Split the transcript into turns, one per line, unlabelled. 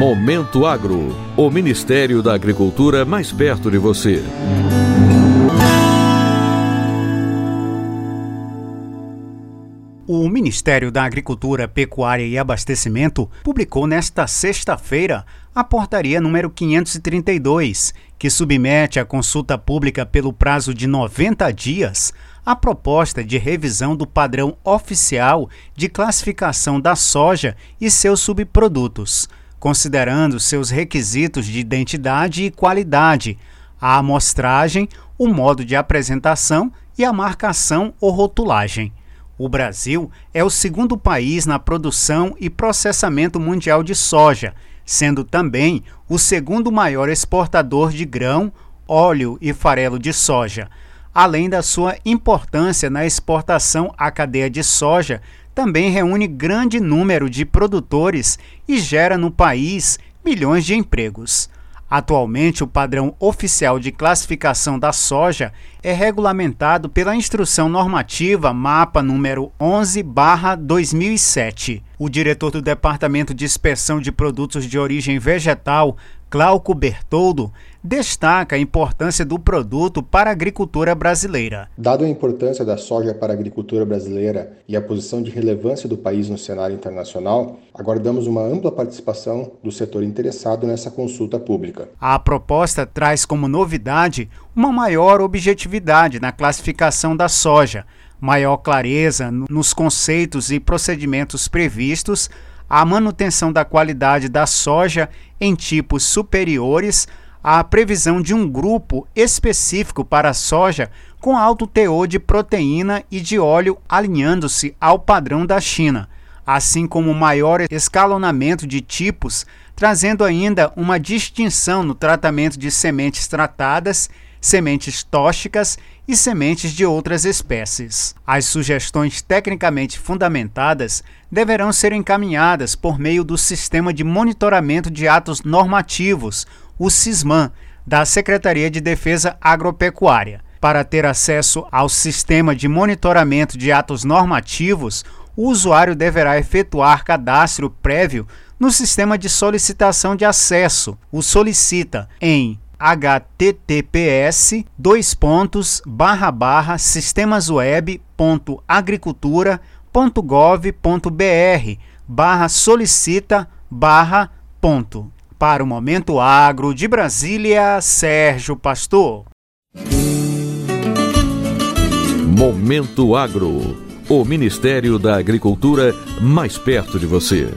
Momento Agro, o Ministério da Agricultura mais perto de você.
O Ministério da Agricultura, Pecuária e Abastecimento publicou nesta sexta-feira a portaria número 532, que submete à consulta pública pelo prazo de 90 dias a proposta de revisão do padrão oficial de classificação da soja e seus subprodutos, considerando seus requisitos de identidade e qualidade, a amostragem, o modo de apresentação e a marcação ou rotulagem. O Brasil é o segundo país na produção e processamento mundial de soja, sendo também o segundo maior exportador de grão, óleo e farelo de soja. Além da sua importância na exportação à cadeia de soja, também reúne grande número de produtores e gera no país milhões de empregos. Atualmente, o padrão oficial de classificação da soja é regulamentado pela Instrução Normativa Mapa número 11/2007. O diretor do Departamento de Inspeção de Produtos de Origem Vegetal, Glauco Bertoldo, destaca a importância do produto para a agricultura brasileira.
Dado a importância da soja para a agricultura brasileira e a posição de relevância do país no cenário internacional, aguardamos uma ampla participação do setor interessado nessa consulta pública.
A proposta traz como novidade uma maior objetividade na classificação da soja, maior clareza nos conceitos e procedimentos previstos a manutenção da qualidade da soja em tipos superiores a previsão de um grupo específico para a soja com alto teor de proteína e de óleo alinhando-se ao padrão da China, assim como maior escalonamento de tipos, trazendo ainda uma distinção no tratamento de sementes tratadas, sementes tóxicas e sementes de outras espécies. As sugestões tecnicamente fundamentadas deverão ser encaminhadas por meio do Sistema de Monitoramento de Atos Normativos, o SISMAN, da Secretaria de Defesa Agropecuária. Para ter acesso ao sistema de monitoramento de atos normativos, o usuário deverá efetuar cadastro prévio no sistema de solicitação de acesso, o Solicita, em https dois pontos barra barra sistemasweb.agricultura.gov.br barra solicita barra ponto. Para o Momento Agro de Brasília, Sérgio Pastor.
Momento Agro. O Ministério da Agricultura mais perto de você.